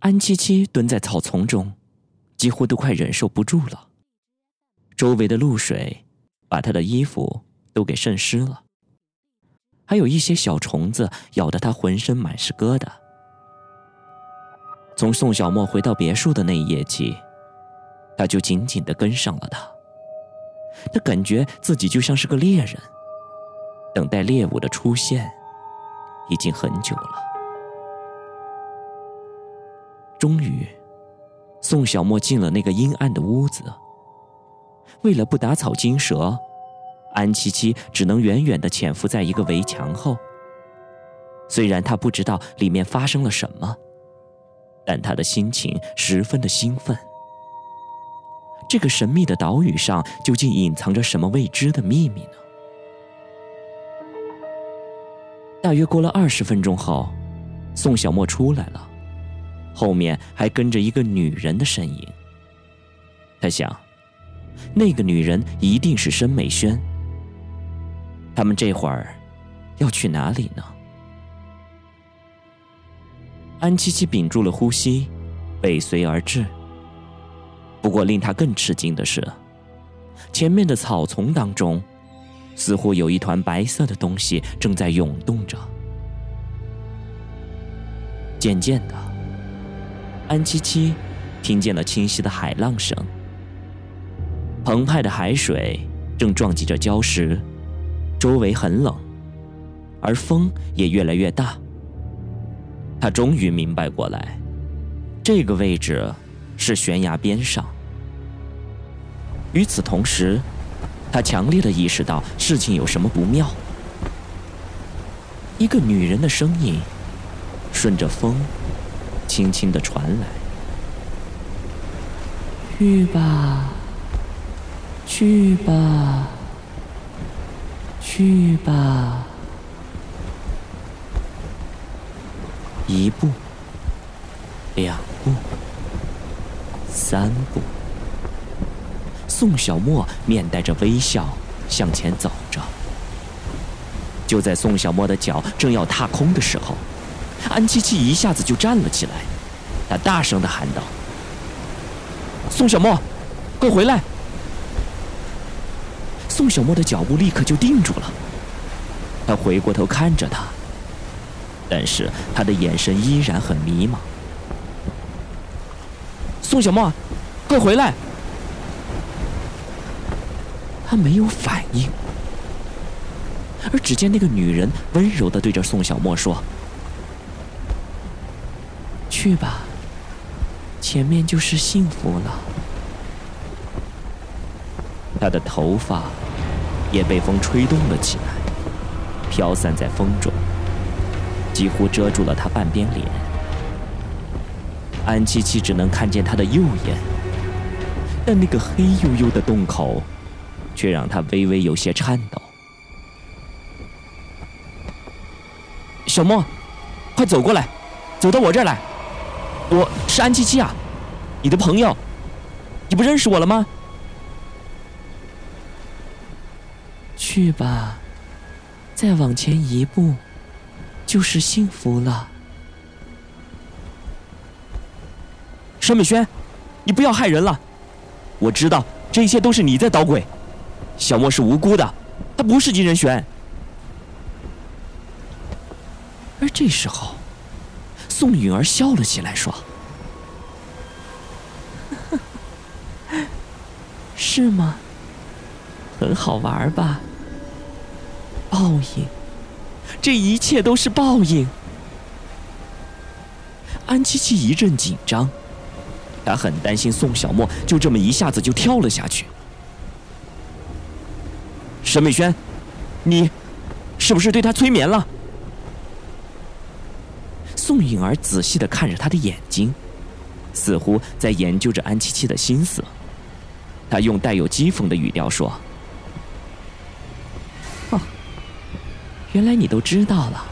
安七七蹲在草丛中，几乎都快忍受不住了。周围的露水把她的衣服都给渗湿了，还有一些小虫子咬得她浑身满是疙瘩。从宋小沫回到别墅的那一夜起，他就紧紧的跟上了他。他感觉自己就像是个猎人，等待猎物的出现，已经很久了。终于，宋小沫进了那个阴暗的屋子。为了不打草惊蛇，安七七只能远远的潜伏在一个围墙后。虽然他不知道里面发生了什么。但他的心情十分的兴奋。这个神秘的岛屿上究竟隐藏着什么未知的秘密呢？大约过了二十分钟后，宋小沫出来了，后面还跟着一个女人的身影。他想，那个女人一定是申美萱。他们这会儿要去哪里呢？安七七屏住了呼吸，尾随而至。不过令他更吃惊的是，前面的草丛当中，似乎有一团白色的东西正在涌动着。渐渐的，安七七听见了清晰的海浪声，澎湃的海水正撞击着礁石，周围很冷，而风也越来越大。他终于明白过来，这个位置是悬崖边上。与此同时，他强烈的意识到事情有什么不妙。一个女人的声音顺着风轻轻的传来：“去吧，去吧，去吧。”一步，两步，三步。宋小沫面带着微笑向前走着。就在宋小沫的脚正要踏空的时候，安七七一下子就站了起来，他大声的喊道：“宋小沫，快回来！”宋小沫的脚步立刻就定住了，他回过头看着他。但是他的眼神依然很迷茫。宋小沫，快回来！他没有反应，而只见那个女人温柔的对着宋小沫说：“去吧，前面就是幸福了。”他的头发也被风吹动了起来，飘散在风中。几乎遮住了他半边脸，安七七只能看见他的右眼，但那个黑黝黝的洞口，却让他微微有些颤抖。小莫，快走过来，走到我这儿来，我是安七七啊，你的朋友，你不认识我了吗？去吧，再往前一步。就是幸福了，沈美萱，你不要害人了。我知道这一切都是你在捣鬼，小莫是无辜的，他不是金仁玄。而这时候，宋允儿笑了起来，说：“ 是吗？很好玩吧？报应。”这一切都是报应。安七七一阵紧张，她很担心宋小沫就这么一下子就跳了下去。沈美萱，你是不是对他催眠了？宋颖儿仔细的看着他的眼睛，似乎在研究着安七七的心思。他用带有讥讽的语调说。哦原来你都知道了。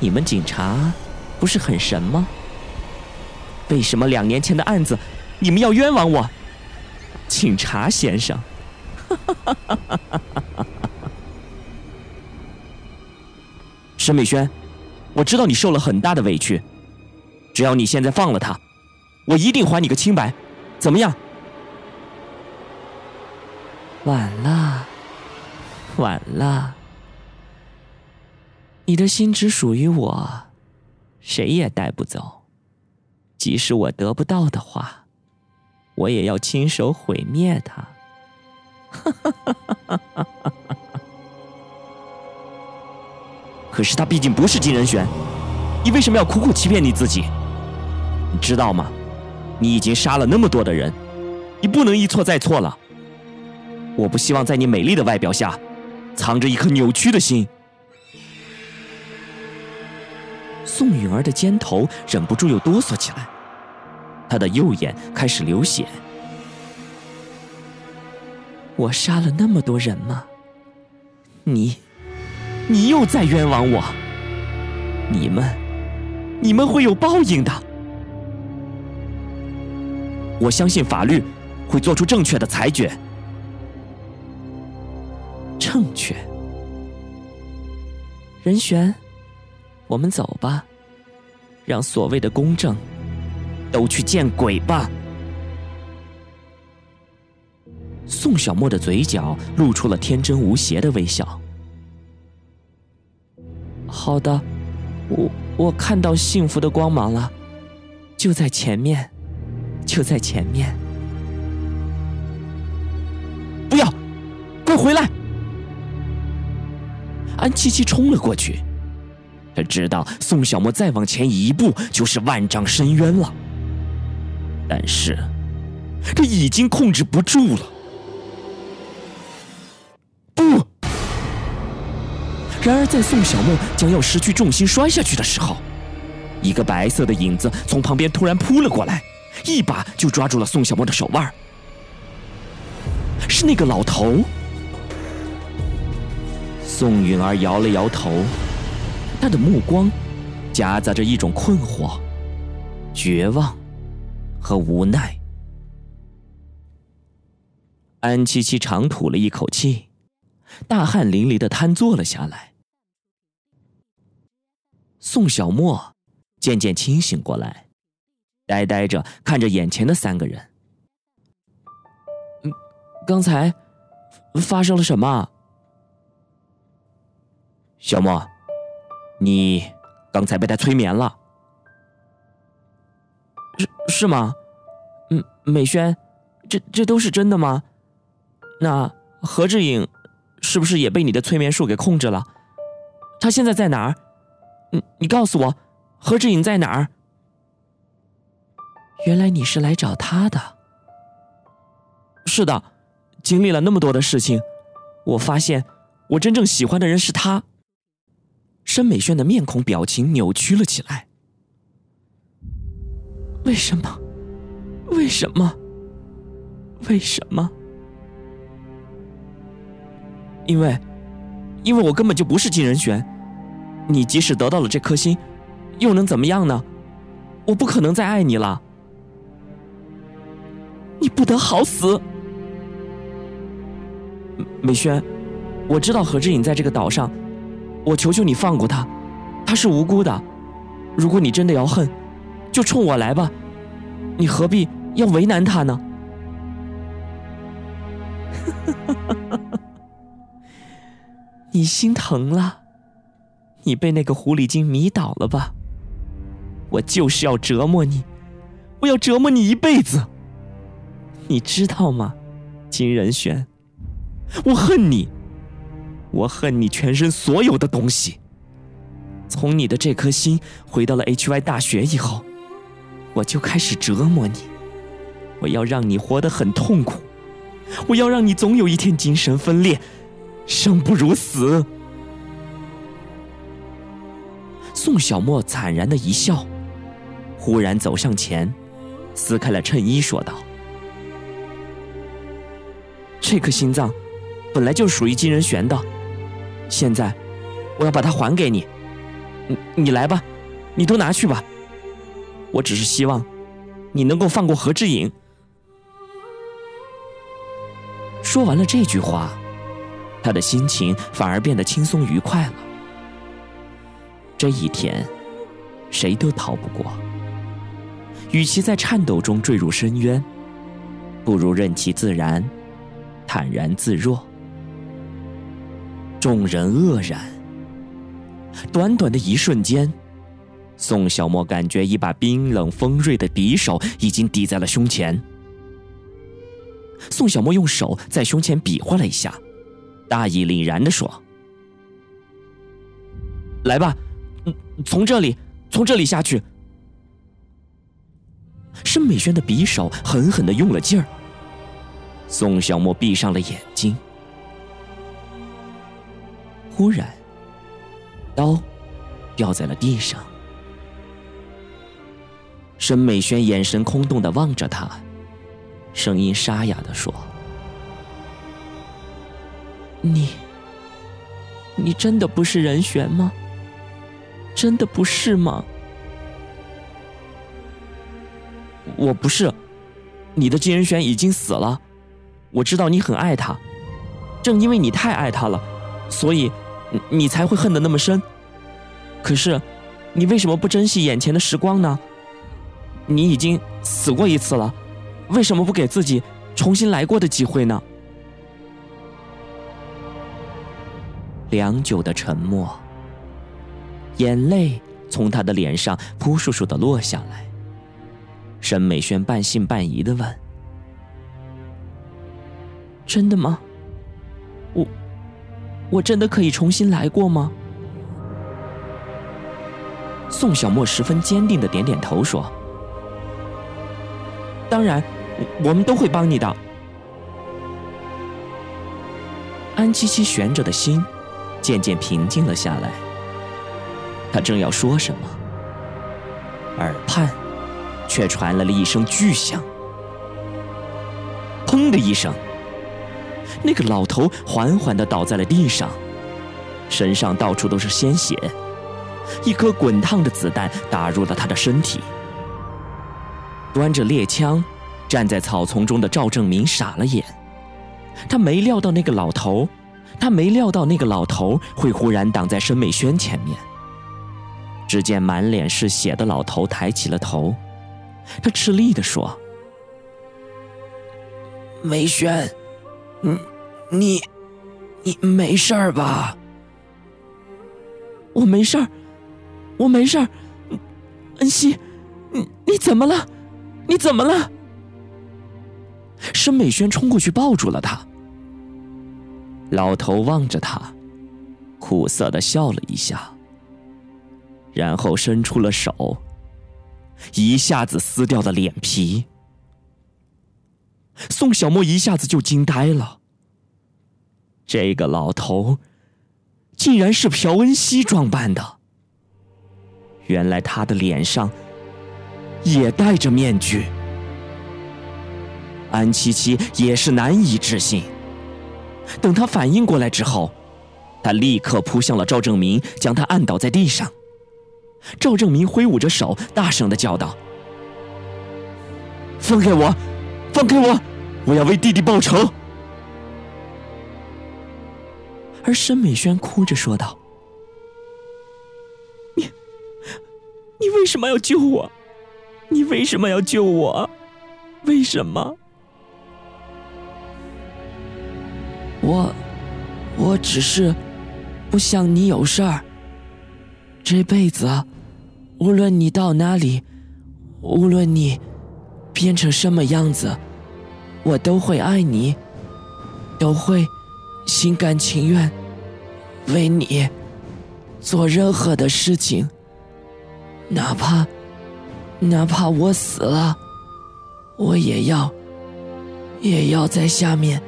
你们警察不是很神吗？为什么两年前的案子你们要冤枉我，警察先生？沈美萱，我知道你受了很大的委屈，只要你现在放了他，我一定还你个清白，怎么样？晚了，晚了，你的心只属于我，谁也带不走。即使我得不到的话，我也要亲手毁灭它。可是他毕竟不是金仁玄，你为什么要苦苦欺骗你自己？你知道吗？你已经杀了那么多的人，你不能一错再错了。我不希望在你美丽的外表下，藏着一颗扭曲的心。宋允儿的肩头忍不住又哆嗦起来，她的右眼开始流血。我杀了那么多人吗？你，你又在冤枉我。你们，你们会有报应的。我相信法律会做出正确的裁决。正确，任玄，我们走吧，让所谓的公正都去见鬼吧。宋小沫的嘴角露出了天真无邪的微笑。好的，我我看到幸福的光芒了，就在前面，就在前面。不要，快回来！安七七冲了过去，他知道宋小沫再往前一步就是万丈深渊了，但是这已经控制不住了。然而，在宋小沫将要失去重心摔下去的时候，一个白色的影子从旁边突然扑了过来，一把就抓住了宋小沫的手腕。是那个老头。宋允儿摇了摇头，他的目光夹杂着一种困惑、绝望和无奈。安七七长吐了一口气，大汗淋漓的瘫坐了下来。宋小沫渐渐清醒过来，呆呆着看着眼前的三个人。嗯，刚才发生了什么？小沫，你刚才被他催眠了？是是吗？嗯，美轩，这这都是真的吗？那何志颖是不是也被你的催眠术给控制了？他现在在哪儿？你你告诉我，何志颖在哪儿？原来你是来找他的。是的，经历了那么多的事情，我发现我真正喜欢的人是他。申美萱的面孔表情扭曲了起来。为什么？为什么？为什么？因为，因为我根本就不是金人选。你即使得到了这颗心，又能怎么样呢？我不可能再爱你了。你不得好死！美萱，我知道何志颖在这个岛上，我求求你放过他，他是无辜的。如果你真的要恨，就冲我来吧，你何必要为难他呢？你心疼了。你被那个狐狸精迷倒了吧？我就是要折磨你，我要折磨你一辈子。你知道吗，金仁轩？我恨你，我恨你全身所有的东西。从你的这颗心回到了 HY 大学以后，我就开始折磨你。我要让你活得很痛苦，我要让你总有一天精神分裂，生不如死。宋小沫惨然的一笑，忽然走上前，撕开了衬衣，说道：“这颗心脏本来就属于金仁玄的，现在我要把它还给你。你你来吧，你都拿去吧。我只是希望你能够放过何志颖。”说完了这句话，他的心情反而变得轻松愉快了。这一天，谁都逃不过。与其在颤抖中坠入深渊，不如任其自然，坦然自若。众人愕然。短短的一瞬间，宋小沫感觉一把冰冷锋锐的匕首已经抵在了胸前。宋小沫用手在胸前比划了一下，大义凛然地说：“来吧，从这里，从这里下去。”申美轩的匕首狠狠的用了劲儿。宋小沫闭上了眼睛。忽然，刀掉在了地上。申美轩眼神空洞的望着他，声音沙哑的说：“你，你真的不是人选吗？真的不是吗？”我不是，你的金仁轩已经死了。我知道你很爱他，正因为你太爱他了，所以你才会恨得那么深。可是，你为什么不珍惜眼前的时光呢？你已经死过一次了，为什么不给自己重新来过的机会呢？良久的沉默，眼泪从他的脸上扑簌簌的落下来。沈美轩半信半疑的问：“真的吗？我，我真的可以重新来过吗？”宋小沫十分坚定的点点头说：“当然，我们都会帮你的。”安七七悬着的心渐渐平静了下来。他正要说什么，耳畔。却传来了一声巨响，砰的一声，那个老头缓缓的倒在了地上，身上到处都是鲜血，一颗滚烫的子弹打入了他的身体。端着猎枪站在草丛中的赵正明傻了眼，他没料到那个老头，他没料到那个老头会忽然挡在申美轩前面。只见满脸是血的老头抬起了头。他吃力地说：“梅轩，你你你没事儿吧？我没事儿，我没事儿。恩熙，你你怎么了？你怎么了？”申美轩冲过去抱住了他。老头望着他，苦涩的笑了一下，然后伸出了手。一下子撕掉了脸皮，宋小沫一下子就惊呆了。这个老头，竟然是朴恩熙装扮的。原来他的脸上也戴着面具。安七七也是难以置信。等他反应过来之后，他立刻扑向了赵正明，将他按倒在地上。赵正明挥舞着手，大声的叫道：“放开我，放开我！我要为弟弟报仇。”而申美轩哭着说道：“你，你为什么要救我？你为什么要救我？为什么？我，我只是不想你有事儿。这辈子。”无论你到哪里，无论你变成什么样子，我都会爱你，都会心甘情愿为你做任何的事情，哪怕哪怕我死了，我也要也要在下面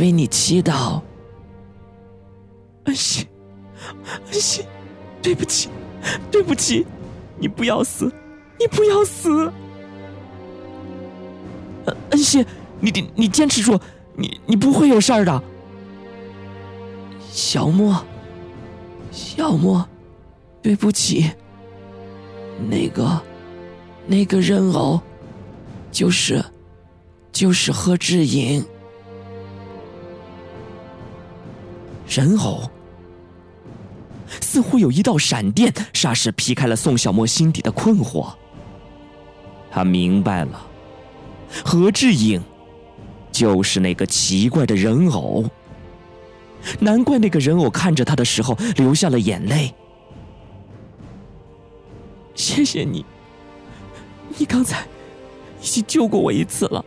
为你祈祷。安心，安心，对不起。对不起，你不要死，你不要死。恩熙，你你你坚持住，你你不会有事儿的。小莫，小莫，对不起。那个，那个人偶，就是，就是贺志颖。人偶。似乎有一道闪电，霎时劈开了宋小沫心底的困惑。他明白了，何志颖就是那个奇怪的人偶。难怪那个人偶看着他的时候流下了眼泪。谢谢你，你刚才已经救过我一次了，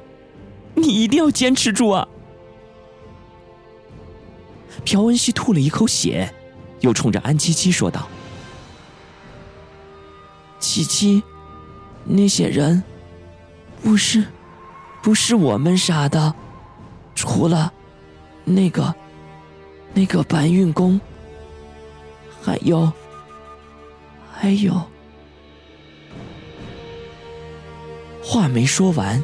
你一定要坚持住啊！朴恩熙吐了一口血，又冲着安七七说道：“七七，那些人不是不是我们杀的，除了那个那个搬运工，还有还有。”话没说完，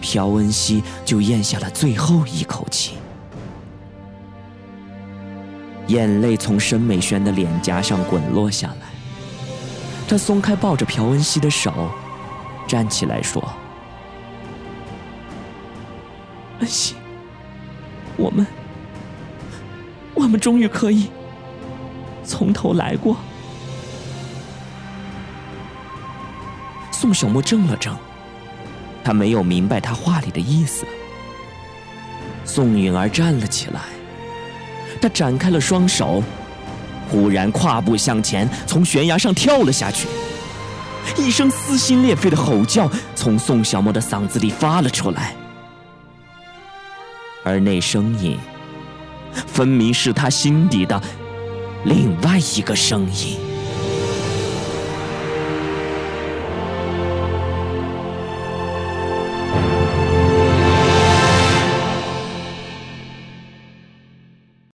朴恩熙就咽下了最后一口气，眼泪从申美萱的脸颊上滚落下来。他松开抱着朴恩熙的手，站起来说：“恩熙，我们，我们终于可以从头来过。”宋小沫怔了怔，他没有明白他话里的意思。宋允儿站了起来，他展开了双手，忽然跨步向前，从悬崖上跳了下去。一声撕心裂肺的吼叫从宋小沫的嗓子里发了出来，而那声音，分明是他心底的另外一个声音。